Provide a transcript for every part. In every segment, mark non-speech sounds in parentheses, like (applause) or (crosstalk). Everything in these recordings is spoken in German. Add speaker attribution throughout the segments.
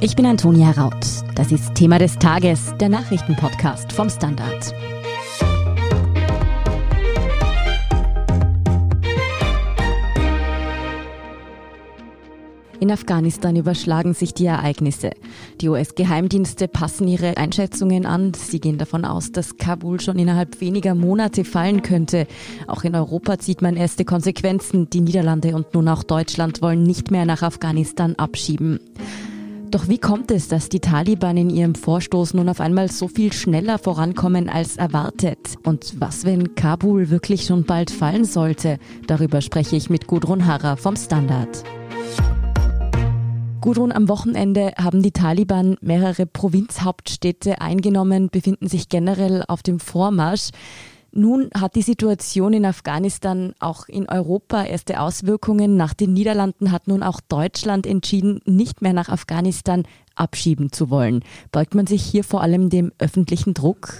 Speaker 1: Ich bin Antonia Raut. Das ist Thema des Tages, der Nachrichtenpodcast vom Standard. In Afghanistan überschlagen sich die Ereignisse. Die US-Geheimdienste passen ihre Einschätzungen an. Sie gehen davon aus, dass Kabul schon innerhalb weniger Monate fallen könnte. Auch in Europa zieht man erste Konsequenzen. Die Niederlande und nun auch Deutschland wollen nicht mehr nach Afghanistan abschieben. Doch wie kommt es, dass die Taliban in ihrem Vorstoß nun auf einmal so viel schneller vorankommen als erwartet? Und was, wenn Kabul wirklich schon bald fallen sollte? Darüber spreche ich mit Gudrun Harrer vom Standard. Gudrun, am Wochenende haben die Taliban mehrere Provinzhauptstädte eingenommen, befinden sich generell auf dem Vormarsch. Nun hat die Situation in Afghanistan auch in Europa erste Auswirkungen. Nach den Niederlanden hat nun auch Deutschland entschieden, nicht mehr nach Afghanistan abschieben zu wollen. Beugt man sich hier vor allem dem öffentlichen Druck?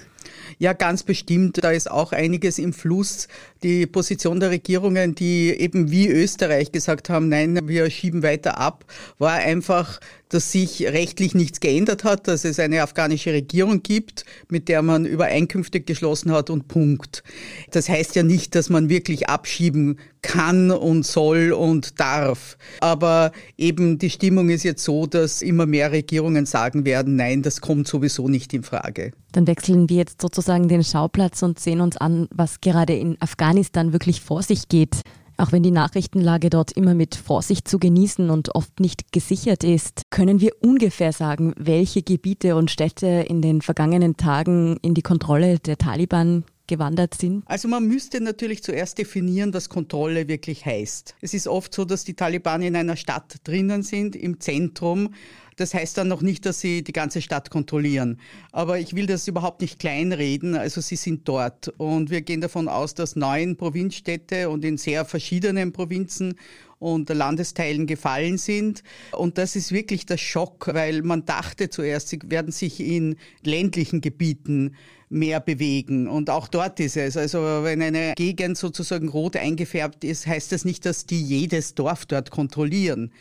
Speaker 2: Ja, ganz bestimmt. Da ist auch einiges im Fluss. Die Position der Regierungen, die eben wie Österreich gesagt haben, nein, wir schieben weiter ab, war einfach dass sich rechtlich nichts geändert hat, dass es eine afghanische Regierung gibt, mit der man Übereinkünfte geschlossen hat und Punkt. Das heißt ja nicht, dass man wirklich abschieben kann und soll und darf. Aber eben die Stimmung ist jetzt so, dass immer mehr Regierungen sagen werden, nein, das kommt sowieso nicht in Frage.
Speaker 1: Dann wechseln wir jetzt sozusagen den Schauplatz und sehen uns an, was gerade in Afghanistan wirklich vor sich geht. Auch wenn die Nachrichtenlage dort immer mit Vorsicht zu genießen und oft nicht gesichert ist, können wir ungefähr sagen, welche Gebiete und Städte in den vergangenen Tagen in die Kontrolle der Taliban gewandert sind?
Speaker 2: Also man müsste natürlich zuerst definieren, was Kontrolle wirklich heißt. Es ist oft so, dass die Taliban in einer Stadt drinnen sind, im Zentrum das heißt dann noch nicht, dass sie die ganze Stadt kontrollieren. Aber ich will das überhaupt nicht kleinreden. Also sie sind dort. Und wir gehen davon aus, dass neun Provinzstädte und in sehr verschiedenen Provinzen und Landesteilen gefallen sind. Und das ist wirklich der Schock, weil man dachte zuerst, sie werden sich in ländlichen Gebieten mehr bewegen. Und auch dort ist es. Also wenn eine Gegend sozusagen rot eingefärbt ist, heißt das nicht, dass die jedes Dorf dort kontrollieren.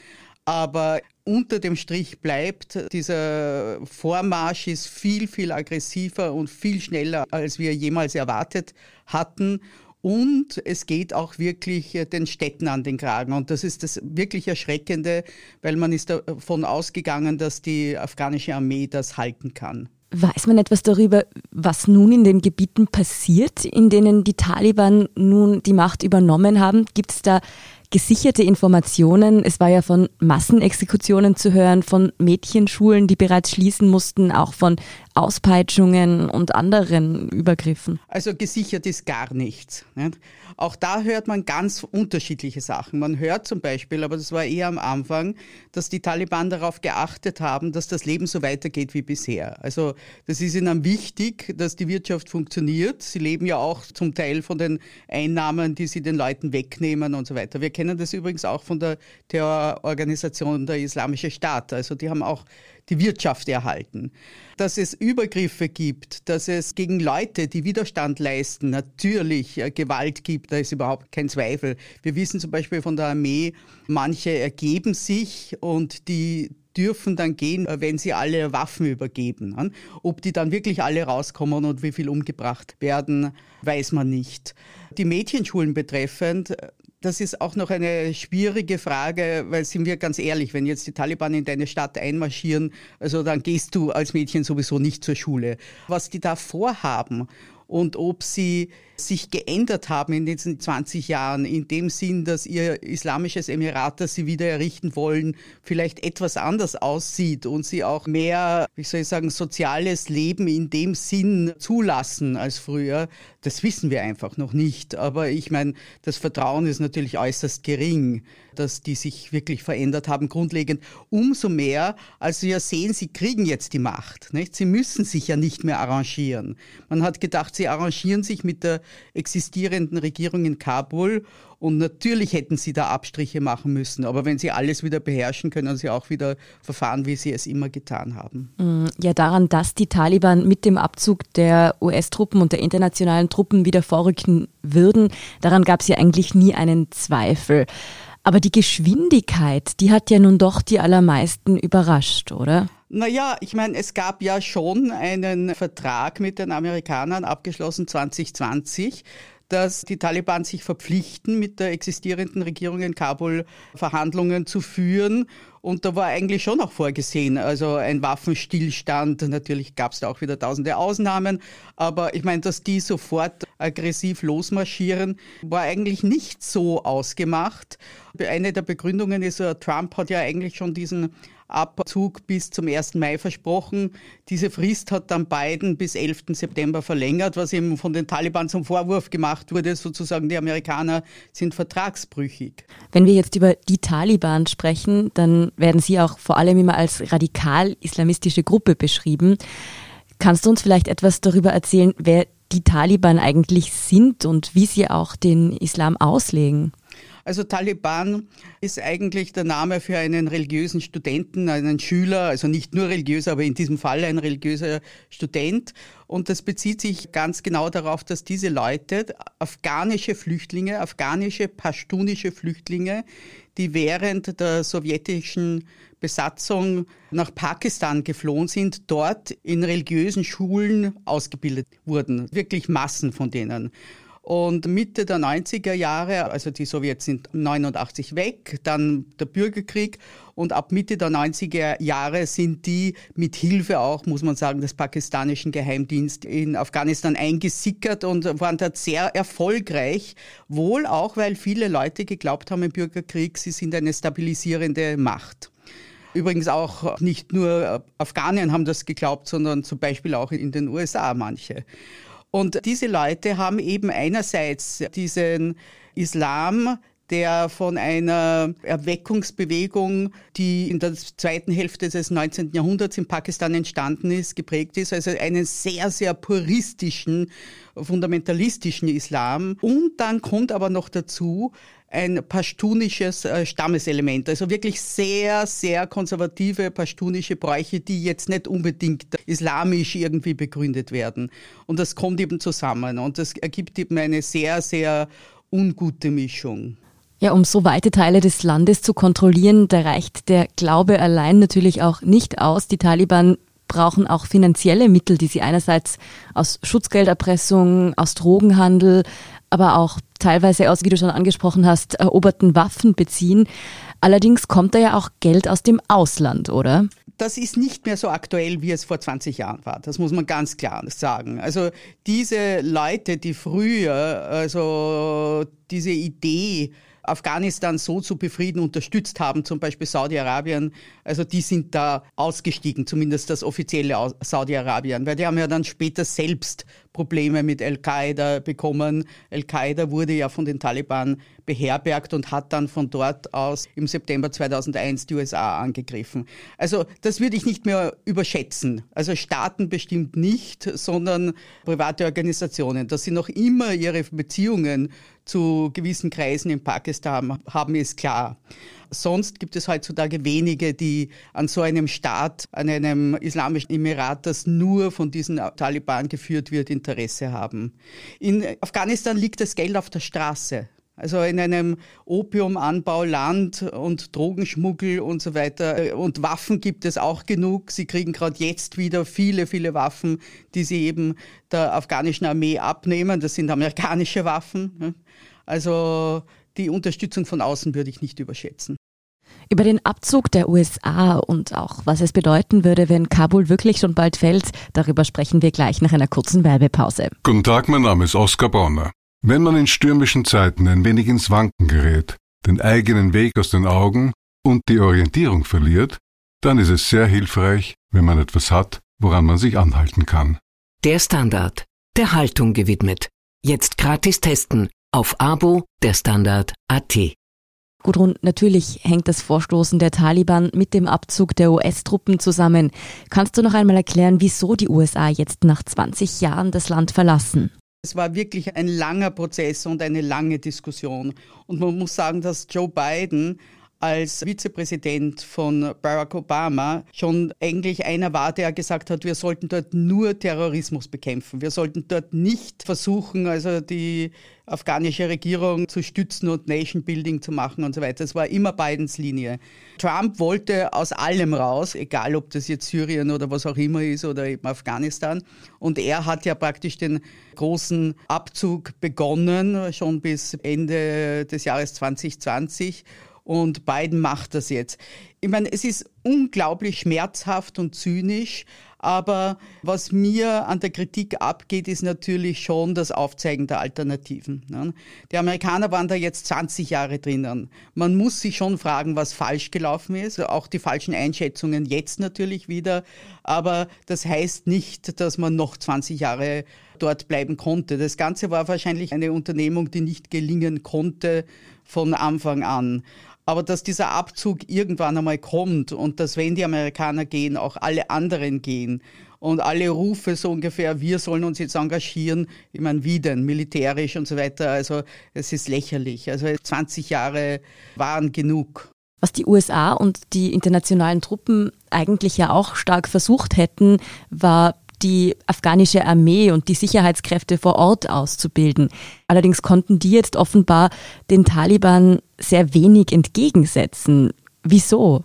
Speaker 2: Aber unter dem Strich bleibt, dieser Vormarsch ist viel, viel aggressiver und viel schneller, als wir jemals erwartet hatten. Und es geht auch wirklich den Städten an den Kragen. Und das ist das wirklich Erschreckende, weil man ist davon ausgegangen, dass die afghanische Armee das halten kann.
Speaker 1: Weiß man etwas darüber, was nun in den Gebieten passiert, in denen die Taliban nun die Macht übernommen haben? Gibt es da gesicherte Informationen. Es war ja von Massenexekutionen zu hören, von Mädchenschulen, die bereits schließen mussten, auch von Auspeitschungen und anderen Übergriffen.
Speaker 2: Also gesichert ist gar nichts. Nicht? Auch da hört man ganz unterschiedliche Sachen. Man hört zum Beispiel, aber das war eher am Anfang, dass die Taliban darauf geachtet haben, dass das Leben so weitergeht wie bisher. Also das ist ihnen wichtig, dass die Wirtschaft funktioniert. Sie leben ja auch zum Teil von den Einnahmen, die sie den Leuten wegnehmen und so weiter. Wir kennen das übrigens auch von der Terrororganisation der Islamische Staat. Also die haben auch die Wirtschaft erhalten. Dass es Übergriffe gibt, dass es gegen Leute, die Widerstand leisten, natürlich äh, Gewalt gibt, da ist überhaupt kein Zweifel. Wir wissen zum Beispiel von der Armee, manche ergeben sich und die dürfen dann gehen, äh, wenn sie alle Waffen übergeben. Ob die dann wirklich alle rauskommen und wie viel umgebracht werden, weiß man nicht. Die Mädchenschulen betreffend, das ist auch noch eine schwierige Frage, weil sind wir ganz ehrlich, wenn jetzt die Taliban in deine Stadt einmarschieren, also dann gehst du als Mädchen sowieso nicht zur Schule. Was die da vorhaben und ob sie sich geändert haben in diesen 20 Jahren, in dem Sinn, dass ihr islamisches Emirat, das sie wieder errichten wollen, vielleicht etwas anders aussieht und sie auch mehr, wie soll ich sagen, soziales Leben in dem Sinn zulassen als früher, das wissen wir einfach noch nicht. Aber ich meine, das Vertrauen ist natürlich äußerst gering, dass die sich wirklich verändert haben, grundlegend. Umso mehr, als sie ja sehen, sie kriegen jetzt die Macht. Nicht? Sie müssen sich ja nicht mehr arrangieren. Man hat gedacht, sie arrangieren sich mit der existierenden Regierung in Kabul. Und natürlich hätten sie da Abstriche machen müssen. Aber wenn sie alles wieder beherrschen, können sie auch wieder verfahren, wie sie es immer getan haben.
Speaker 1: Mm, ja, daran, dass die Taliban mit dem Abzug der US-Truppen und der internationalen Truppen wieder vorrücken würden, daran gab es ja eigentlich nie einen Zweifel. Aber die Geschwindigkeit, die hat ja nun doch die allermeisten überrascht, oder?
Speaker 2: Naja, ich meine, es gab ja schon einen Vertrag mit den Amerikanern abgeschlossen 2020 dass die Taliban sich verpflichten, mit der existierenden Regierung in Kabul Verhandlungen zu führen. Und da war eigentlich schon auch vorgesehen, also ein Waffenstillstand. Natürlich gab es da auch wieder tausende Ausnahmen, aber ich meine, dass die sofort aggressiv losmarschieren, war eigentlich nicht so ausgemacht. Eine der Begründungen ist, Trump hat ja eigentlich schon diesen Abzug bis zum 1. Mai versprochen. Diese Frist hat dann Biden bis 11. September verlängert, was eben von den Taliban zum Vorwurf gemacht wurde, sozusagen die Amerikaner sind vertragsbrüchig.
Speaker 1: Wenn wir jetzt über die Taliban sprechen, dann werden sie auch vor allem immer als radikal-islamistische Gruppe beschrieben. Kannst du uns vielleicht etwas darüber erzählen, wer die Taliban eigentlich sind und wie sie auch den Islam auslegen?
Speaker 2: Also Taliban ist eigentlich der Name für einen religiösen Studenten, einen Schüler, also nicht nur religiös, aber in diesem Fall ein religiöser Student. Und das bezieht sich ganz genau darauf, dass diese Leute, afghanische Flüchtlinge, afghanische, pashtunische Flüchtlinge, die während der sowjetischen Besatzung nach Pakistan geflohen sind, dort in religiösen Schulen ausgebildet wurden. Wirklich Massen von denen. Und Mitte der 90er Jahre, also die Sowjets sind 89 weg, dann der Bürgerkrieg und ab Mitte der 90er Jahre sind die mit Hilfe auch, muss man sagen, des pakistanischen Geheimdienstes in Afghanistan eingesickert und waren dort sehr erfolgreich. Wohl auch, weil viele Leute geglaubt haben im Bürgerkrieg, sie sind eine stabilisierende Macht. Übrigens auch nicht nur Afghanen haben das geglaubt, sondern zum Beispiel auch in den USA manche. Und diese Leute haben eben einerseits diesen Islam, der von einer Erweckungsbewegung, die in der zweiten Hälfte des 19. Jahrhunderts in Pakistan entstanden ist, geprägt ist. Also einen sehr, sehr puristischen, fundamentalistischen Islam. Und dann kommt aber noch dazu ein pashtunisches äh, Stammeselement. Also wirklich sehr, sehr konservative pashtunische Bräuche, die jetzt nicht unbedingt islamisch irgendwie begründet werden. Und das kommt eben zusammen und das ergibt eben eine sehr, sehr ungute Mischung.
Speaker 1: Ja, um so weite Teile des Landes zu kontrollieren, da reicht der Glaube allein natürlich auch nicht aus. Die Taliban brauchen auch finanzielle Mittel, die sie einerseits aus Schutzgelderpressung, aus Drogenhandel, aber auch teilweise aus, wie du schon angesprochen hast, eroberten Waffen beziehen. Allerdings kommt da ja auch Geld aus dem Ausland, oder?
Speaker 2: das ist nicht mehr so aktuell, wie es vor 20 Jahren war. Das muss man ganz klar sagen. Also diese Leute, die früher, also diese Idee Afghanistan so zu befrieden unterstützt haben, zum Beispiel Saudi-Arabien, also die sind da ausgestiegen, zumindest das offizielle Saudi-Arabien, weil die haben ja dann später selbst Probleme mit Al-Qaida bekommen. Al-Qaida wurde ja von den Taliban beherbergt und hat dann von dort aus im September 2001 die USA angegriffen. Also das würde ich nicht mehr überschätzen. Also Staaten bestimmt nicht, sondern private Organisationen. Dass sie noch immer ihre Beziehungen zu gewissen Kreisen in Pakistan haben, ist klar. Sonst gibt es heutzutage wenige, die an so einem Staat, an einem islamischen Emirat, das nur von diesen Taliban geführt wird, Interesse haben. In Afghanistan liegt das Geld auf der Straße. Also in einem Opiumanbauland und Drogenschmuggel und so weiter. Und Waffen gibt es auch genug. Sie kriegen gerade jetzt wieder viele, viele Waffen, die sie eben der afghanischen Armee abnehmen. Das sind amerikanische Waffen. Also die Unterstützung von außen würde ich nicht überschätzen.
Speaker 1: Über den Abzug der USA und auch was es bedeuten würde, wenn Kabul wirklich schon bald fällt, darüber sprechen wir gleich nach einer kurzen Werbepause.
Speaker 3: Guten Tag, mein Name ist Oskar Bonner. Wenn man in stürmischen Zeiten ein wenig ins Wanken gerät, den eigenen Weg aus den Augen und die Orientierung verliert, dann ist es sehr hilfreich, wenn man etwas hat, woran man sich anhalten kann.
Speaker 4: Der Standard, der Haltung gewidmet. Jetzt gratis testen auf Abo der Standard AT.
Speaker 1: Gudrun, natürlich hängt das Vorstoßen der Taliban mit dem Abzug der US-Truppen zusammen. Kannst du noch einmal erklären, wieso die USA jetzt nach 20 Jahren das Land verlassen?
Speaker 2: Es war wirklich ein langer Prozess und eine lange Diskussion. Und man muss sagen, dass Joe Biden als Vizepräsident von Barack Obama schon eigentlich einer war, der gesagt hat, wir sollten dort nur Terrorismus bekämpfen. Wir sollten dort nicht versuchen, also die afghanische Regierung zu stützen und Nation Building zu machen und so weiter. Das war immer Bidens Linie. Trump wollte aus allem raus, egal ob das jetzt Syrien oder was auch immer ist oder eben Afghanistan. Und er hat ja praktisch den großen Abzug begonnen, schon bis Ende des Jahres 2020 und Biden macht das jetzt. Ich meine, es ist unglaublich schmerzhaft und zynisch, aber was mir an der Kritik abgeht, ist natürlich schon das Aufzeigen der Alternativen. Ne? Die Amerikaner waren da jetzt 20 Jahre drinnen. Man muss sich schon fragen, was falsch gelaufen ist. Auch die falschen Einschätzungen jetzt natürlich wieder. Aber das heißt nicht, dass man noch 20 Jahre dort bleiben konnte. Das Ganze war wahrscheinlich eine Unternehmung, die nicht gelingen konnte von Anfang an. Aber dass dieser Abzug irgendwann einmal kommt und dass wenn die Amerikaner gehen, auch alle anderen gehen und alle Rufe so ungefähr, wir sollen uns jetzt engagieren, ich meine, wie denn, militärisch und so weiter, also es ist lächerlich. Also 20 Jahre waren genug.
Speaker 1: Was die USA und die internationalen Truppen eigentlich ja auch stark versucht hätten, war die afghanische Armee und die Sicherheitskräfte vor Ort auszubilden. Allerdings konnten die jetzt offenbar den Taliban sehr wenig entgegensetzen. Wieso?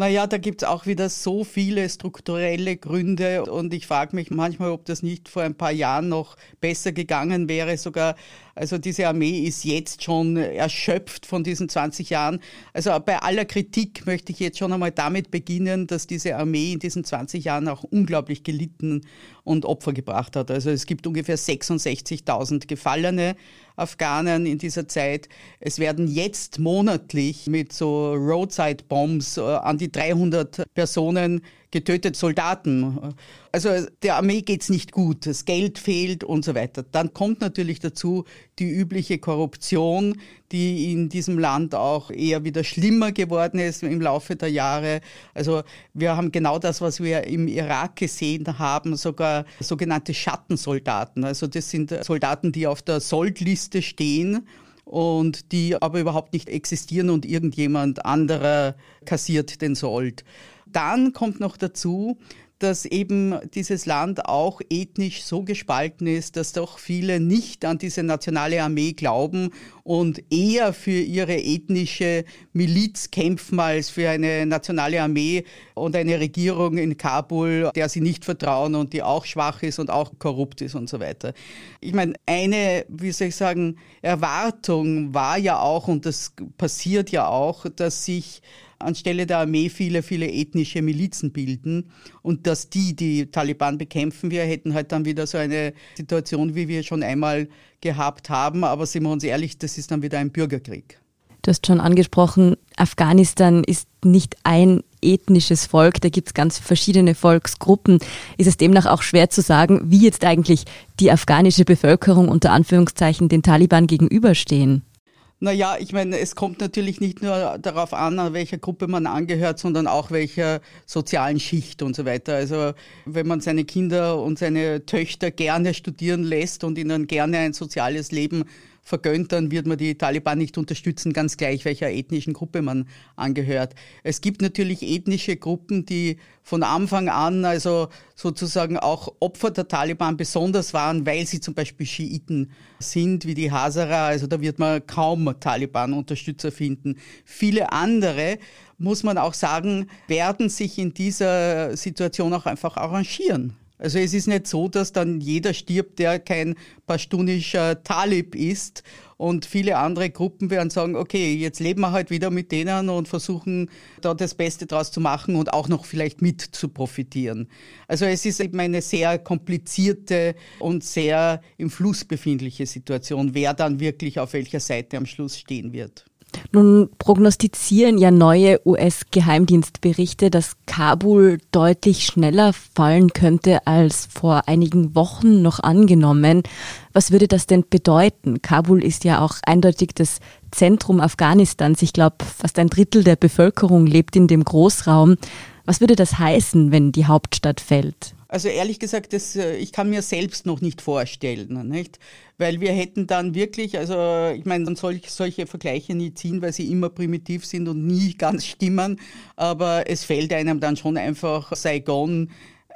Speaker 2: Naja, da gibt es auch wieder so viele strukturelle Gründe und ich frage mich manchmal, ob das nicht vor ein paar Jahren noch besser gegangen wäre. Sogar, also diese Armee ist jetzt schon erschöpft von diesen 20 Jahren. Also bei aller Kritik möchte ich jetzt schon einmal damit beginnen, dass diese Armee in diesen 20 Jahren auch unglaublich gelitten und Opfer gebracht hat. Also es gibt ungefähr 66.000 Gefallene. Afghanen in dieser Zeit. Es werden jetzt monatlich mit so Roadside Bombs äh, an die 300 Personen getötet Soldaten. Also der Armee geht's nicht gut, das Geld fehlt und so weiter. Dann kommt natürlich dazu die übliche Korruption, die in diesem Land auch eher wieder schlimmer geworden ist im Laufe der Jahre. Also wir haben genau das, was wir im Irak gesehen haben, sogar sogenannte Schattensoldaten. Also das sind Soldaten, die auf der Soldliste stehen und die aber überhaupt nicht existieren und irgendjemand anderer kassiert den Sold. Dann kommt noch dazu, dass eben dieses Land auch ethnisch so gespalten ist, dass doch viele nicht an diese nationale Armee glauben und eher für ihre ethnische Miliz kämpfen als für eine nationale Armee und eine Regierung in Kabul, der sie nicht vertrauen und die auch schwach ist und auch korrupt ist und so weiter. Ich meine, eine, wie soll ich sagen, Erwartung war ja auch, und das passiert ja auch, dass sich anstelle der Armee viele, viele ethnische Milizen bilden und dass die die Taliban bekämpfen. Wir hätten halt dann wieder so eine Situation, wie wir schon einmal gehabt haben. Aber sind wir uns ehrlich, das ist dann wieder ein Bürgerkrieg.
Speaker 1: Du hast schon angesprochen, Afghanistan ist nicht ein ethnisches Volk, da gibt es ganz verschiedene Volksgruppen. Ist es demnach auch schwer zu sagen, wie jetzt eigentlich die afghanische Bevölkerung unter Anführungszeichen den Taliban gegenüberstehen?
Speaker 2: Naja, ich meine, es kommt natürlich nicht nur darauf an, an welcher Gruppe man angehört, sondern auch welcher sozialen Schicht und so weiter. Also wenn man seine Kinder und seine Töchter gerne studieren lässt und ihnen gerne ein soziales Leben vergönnt, dann wird man die Taliban nicht unterstützen, ganz gleich welcher ethnischen Gruppe man angehört. Es gibt natürlich ethnische Gruppen, die von Anfang an also sozusagen auch Opfer der Taliban besonders waren, weil sie zum Beispiel Schiiten sind, wie die Hazara. Also da wird man kaum Taliban-Unterstützer finden. Viele andere muss man auch sagen, werden sich in dieser Situation auch einfach arrangieren. Also es ist nicht so, dass dann jeder stirbt, der kein pashtunischer Talib ist. Und viele andere Gruppen werden sagen, okay, jetzt leben wir halt wieder mit denen und versuchen da das Beste draus zu machen und auch noch vielleicht mit zu profitieren. Also es ist eben eine sehr komplizierte und sehr im Fluss befindliche Situation, wer dann wirklich auf welcher Seite am Schluss stehen wird.
Speaker 1: Nun prognostizieren ja neue US-Geheimdienstberichte, dass Kabul deutlich schneller fallen könnte als vor einigen Wochen noch angenommen. Was würde das denn bedeuten? Kabul ist ja auch eindeutig das Zentrum Afghanistans. Ich glaube, fast ein Drittel der Bevölkerung lebt in dem Großraum. Was würde das heißen, wenn die Hauptstadt fällt?
Speaker 2: Also ehrlich gesagt, das, äh, ich kann mir selbst noch nicht vorstellen, nicht? Weil wir hätten dann wirklich, also ich meine, man soll solche Vergleiche nie ziehen, weil sie immer primitiv sind und nie (laughs) ganz stimmen. Aber es fällt einem dann schon einfach Saigon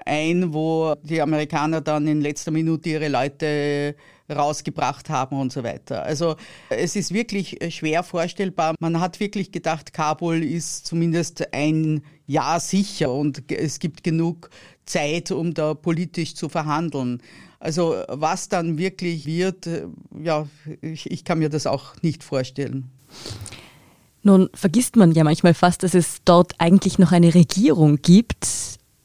Speaker 2: ein, wo die Amerikaner dann in letzter Minute ihre Leute rausgebracht haben und so weiter. Also es ist wirklich schwer vorstellbar. Man hat wirklich gedacht, Kabul ist zumindest ein Jahr sicher und es gibt genug Zeit, um da politisch zu verhandeln. Also was dann wirklich wird, ja, ich, ich kann mir das auch nicht vorstellen.
Speaker 1: Nun vergisst man ja manchmal fast, dass es dort eigentlich noch eine Regierung gibt.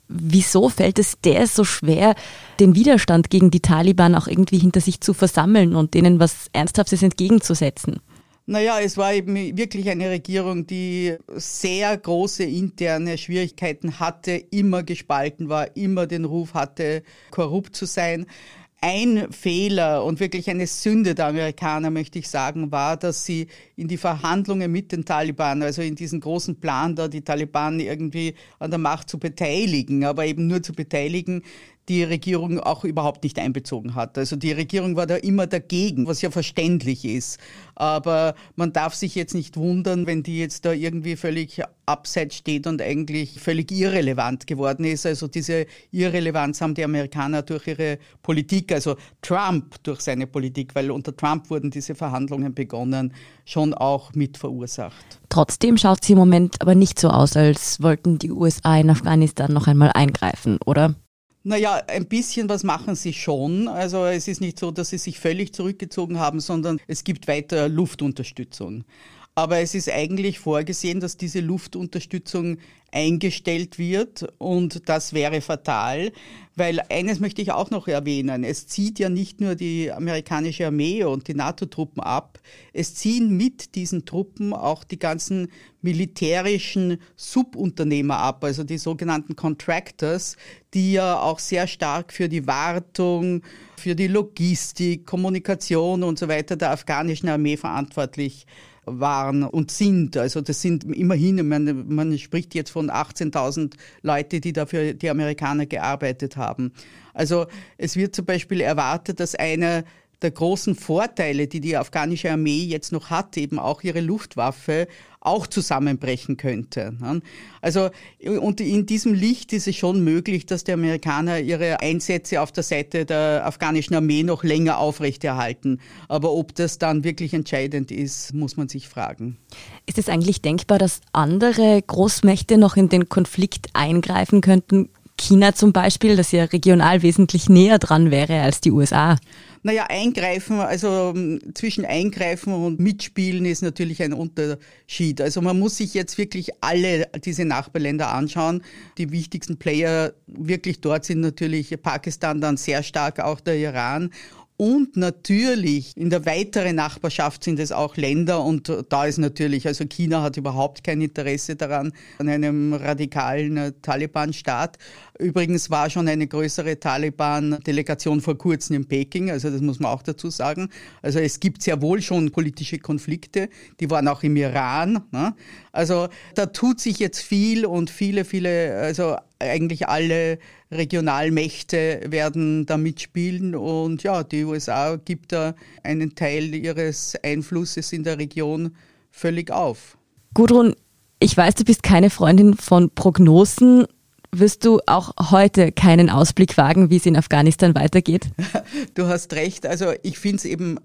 Speaker 1: Wieso fällt es der so schwer, den Widerstand gegen die Taliban auch irgendwie hinter sich zu versammeln und denen was Ernsthaftes entgegenzusetzen?
Speaker 2: Naja, es war eben wirklich eine Regierung, die sehr große interne Schwierigkeiten hatte, immer gespalten war, immer den Ruf hatte, korrupt zu sein. Ein Fehler und wirklich eine Sünde der Amerikaner, möchte ich sagen, war, dass sie in die Verhandlungen mit den Taliban, also in diesen großen Plan da, die Taliban irgendwie an der Macht zu beteiligen, aber eben nur zu beteiligen, die Regierung auch überhaupt nicht einbezogen hat. Also die Regierung war da immer dagegen, was ja verständlich ist. Aber man darf sich jetzt nicht wundern, wenn die jetzt da irgendwie völlig abseits steht und eigentlich völlig irrelevant geworden ist. Also diese Irrelevanz haben die Amerikaner durch ihre Politik, also Trump durch seine Politik, weil unter Trump wurden diese Verhandlungen begonnen, schon auch mit verursacht.
Speaker 1: Trotzdem schaut es im Moment aber nicht so aus, als wollten die USA in Afghanistan noch einmal eingreifen, oder?
Speaker 2: Naja, ein bisschen was machen sie schon. Also es ist nicht so, dass sie sich völlig zurückgezogen haben, sondern es gibt weiter Luftunterstützung. Aber es ist eigentlich vorgesehen, dass diese Luftunterstützung eingestellt wird und das wäre fatal, weil eines möchte ich auch noch erwähnen. Es zieht ja nicht nur die amerikanische Armee und die NATO-Truppen ab, es ziehen mit diesen Truppen auch die ganzen militärischen Subunternehmer ab, also die sogenannten Contractors, die ja auch sehr stark für die Wartung, für die Logistik, Kommunikation und so weiter der afghanischen Armee verantwortlich waren und sind. Also das sind immerhin, man, man spricht jetzt von 18.000 Leute, die dafür die Amerikaner gearbeitet haben. Also es wird zum Beispiel erwartet, dass einer der großen Vorteile, die die afghanische Armee jetzt noch hat, eben auch ihre Luftwaffe, auch zusammenbrechen könnte. Also und in diesem Licht ist es schon möglich, dass die Amerikaner ihre Einsätze auf der Seite der afghanischen Armee noch länger aufrechterhalten. Aber ob das dann wirklich entscheidend ist, muss man sich fragen.
Speaker 1: Ist es eigentlich denkbar, dass andere Großmächte noch in den Konflikt eingreifen könnten? China zum Beispiel, das ja regional wesentlich näher dran wäre als die USA.
Speaker 2: Naja, eingreifen, also ähm, zwischen eingreifen und mitspielen ist natürlich ein Unterschied. Also man muss sich jetzt wirklich alle diese Nachbarländer anschauen. Die wichtigsten Player wirklich dort sind natürlich Pakistan, dann sehr stark auch der Iran. Und natürlich in der weiteren Nachbarschaft sind es auch Länder und da ist natürlich, also China hat überhaupt kein Interesse daran, an einem radikalen Taliban-Staat. Übrigens war schon eine größere Taliban-Delegation vor kurzem in Peking, also das muss man auch dazu sagen. Also es gibt sehr wohl schon politische Konflikte, die waren auch im Iran. Ne? Also da tut sich jetzt viel und viele, viele, also eigentlich alle Regionalmächte werden da mitspielen und ja, die USA gibt da einen Teil ihres Einflusses in der Region völlig auf.
Speaker 1: Gudrun, ich weiß, du bist keine Freundin von Prognosen wirst du auch heute keinen Ausblick wagen, wie es in Afghanistan weitergeht? (laughs)
Speaker 2: Du hast recht. Also ich finde es eben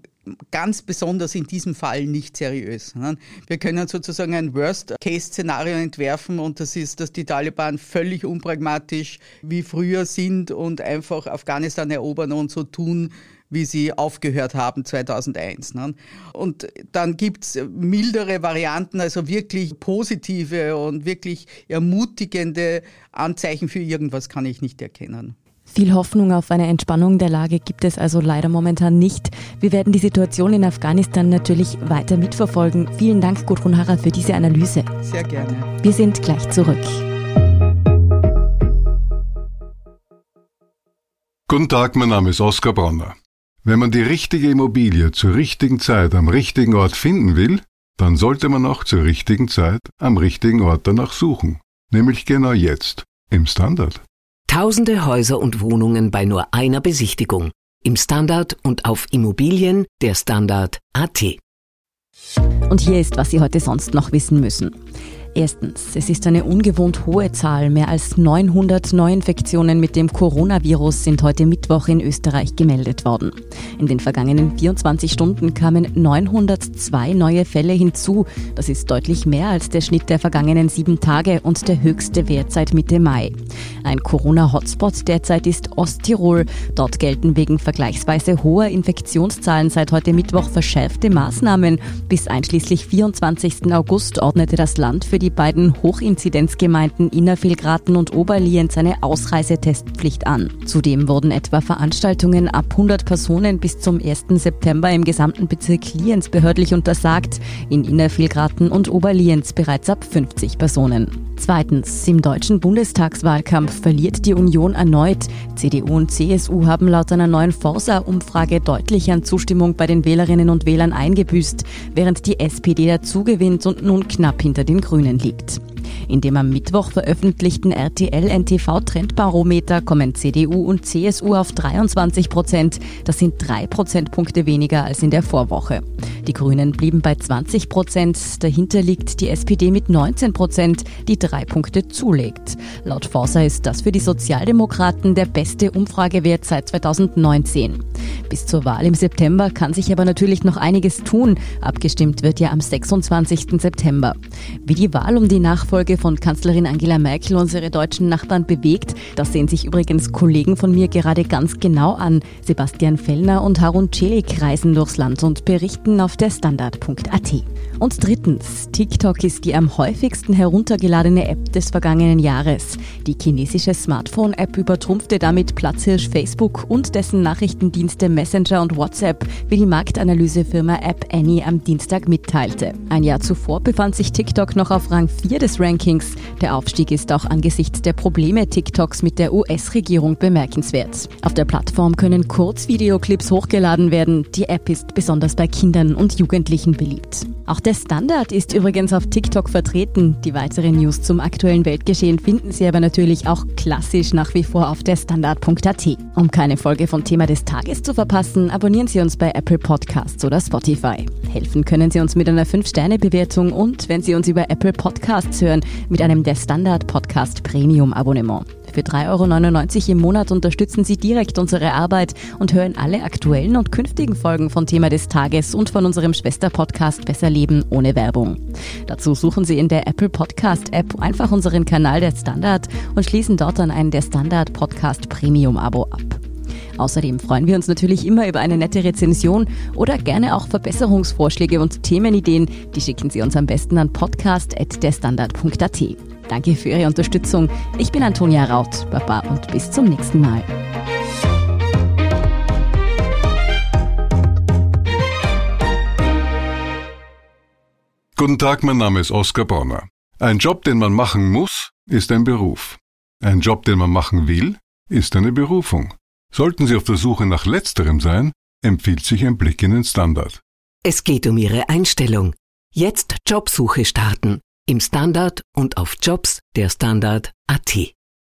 Speaker 2: ganz besonders in diesem Fall nicht seriös. Ne? Wir können sozusagen ein Worst-Case-Szenario entwerfen und das ist, dass die Taliban völlig unpragmatisch wie früher sind und einfach Afghanistan erobern und so tun, wie sie aufgehört haben 2001. Ne? Und dann gibt's mildere Varianten, also wirklich positive und wirklich ermutigende Anzeichen für irgendwas kann ich nicht erkennen.
Speaker 1: Viel Hoffnung auf eine Entspannung der Lage gibt es also leider momentan nicht. Wir werden die Situation in Afghanistan natürlich weiter mitverfolgen. Vielen Dank, Gudrun Harrer, für diese Analyse.
Speaker 2: Sehr gerne.
Speaker 1: Wir sind gleich zurück.
Speaker 3: Guten Tag, mein Name ist Oskar Bronner. Wenn man die richtige Immobilie zur richtigen Zeit am richtigen Ort finden will, dann sollte man auch zur richtigen Zeit am richtigen Ort danach suchen. Nämlich genau jetzt, im Standard.
Speaker 4: Tausende Häuser und Wohnungen bei nur einer Besichtigung. Im Standard und auf Immobilien der Standard AT.
Speaker 1: Und hier ist, was Sie heute sonst noch wissen müssen. Erstens, es ist eine ungewohnt hohe Zahl. Mehr als 900 Neuinfektionen mit dem Coronavirus sind heute Mittwoch in Österreich gemeldet worden. In den vergangenen 24 Stunden kamen 902 neue Fälle hinzu. Das ist deutlich mehr als der Schnitt der vergangenen sieben Tage und der höchste Wert seit Mitte Mai. Ein Corona-Hotspot derzeit ist Osttirol. Dort gelten wegen vergleichsweise hoher Infektionszahlen seit heute Mittwoch verschärfte Maßnahmen. Bis einschließlich 24. August ordnete das Land für die die beiden Hochinzidenzgemeinden Innervillgraten und Oberlienz eine Ausreisetestpflicht an. Zudem wurden etwa Veranstaltungen ab 100 Personen bis zum 1. September im gesamten Bezirk Lienz behördlich untersagt, in Innervillgraten und Oberlienz bereits ab 50 Personen. Zweitens, im deutschen Bundestagswahlkampf verliert die Union erneut. CDU und CSU haben laut einer neuen Forsa-Umfrage deutlich an Zustimmung bei den Wählerinnen und Wählern eingebüßt, während die SPD dazu gewinnt und nun knapp hinter den Grünen liegt. In dem am Mittwoch veröffentlichten RTL-NTV-Trendbarometer kommen CDU und CSU auf 23 Prozent. Das sind drei Prozentpunkte weniger als in der Vorwoche. Die Grünen blieben bei 20 Prozent. Dahinter liegt die SPD mit 19 Prozent, die drei Punkte zulegt. Laut Forsa ist das für die Sozialdemokraten der beste Umfragewert seit 2019. Bis zur Wahl im September kann sich aber natürlich noch einiges tun. Abgestimmt wird ja am 26. September. Wie die Wahl um die Nachfolge von Kanzlerin Angela Merkel unsere deutschen Nachbarn bewegt, das sehen sich übrigens Kollegen von mir gerade ganz genau an. Sebastian Fellner und Harun Celik reisen durchs Land und berichten auf der Standard.at. Und drittens, TikTok ist die am häufigsten heruntergeladene App des vergangenen Jahres. Die chinesische Smartphone-App übertrumpfte damit Platzhirsch Facebook und dessen Nachrichtendienste Messenger und WhatsApp, wie die Marktanalysefirma App Annie am Dienstag mitteilte. Ein Jahr zuvor befand sich TikTok noch auf Rang 4 des Rankings. Der Aufstieg ist auch angesichts der Probleme TikToks mit der US-Regierung bemerkenswert. Auf der Plattform können Kurzvideoclips hochgeladen werden. Die App ist besonders bei Kindern und Jugendlichen beliebt. Auch der Standard ist übrigens auf TikTok vertreten. Die weiteren News zum aktuellen Weltgeschehen finden Sie aber natürlich auch klassisch nach wie vor auf der Standard.at. Um keine Folge von Thema des Tages zu verpassen, abonnieren Sie uns bei Apple Podcasts oder Spotify. Helfen können Sie uns mit einer 5-Sterne-Bewertung und, wenn Sie uns über Apple Podcasts hören, mit einem der Standard Podcast Premium Abonnement. Für 3,99 Euro im Monat unterstützen Sie direkt unsere Arbeit und hören alle aktuellen und künftigen Folgen von Thema des Tages und von unserem Schwester-Podcast Besser Leben ohne Werbung. Dazu suchen Sie in der Apple Podcast App einfach unseren Kanal der Standard und schließen dort dann ein der Standard Podcast Premium Abo ab. Außerdem freuen wir uns natürlich immer über eine nette Rezension oder gerne auch Verbesserungsvorschläge und Themenideen. Die schicken Sie uns am besten an podcast.derstandard.at. Danke für Ihre Unterstützung. Ich bin Antonia Raut, Baba und bis zum nächsten Mal.
Speaker 3: Guten Tag, mein Name ist Oskar Bonner. Ein Job, den man machen muss, ist ein Beruf. Ein Job, den man machen will, ist eine Berufung. Sollten Sie auf der Suche nach letzterem sein, empfiehlt sich ein Blick in den Standard.
Speaker 4: Es geht um Ihre Einstellung. Jetzt Jobsuche starten im Standard und auf Jobs der Standard.at.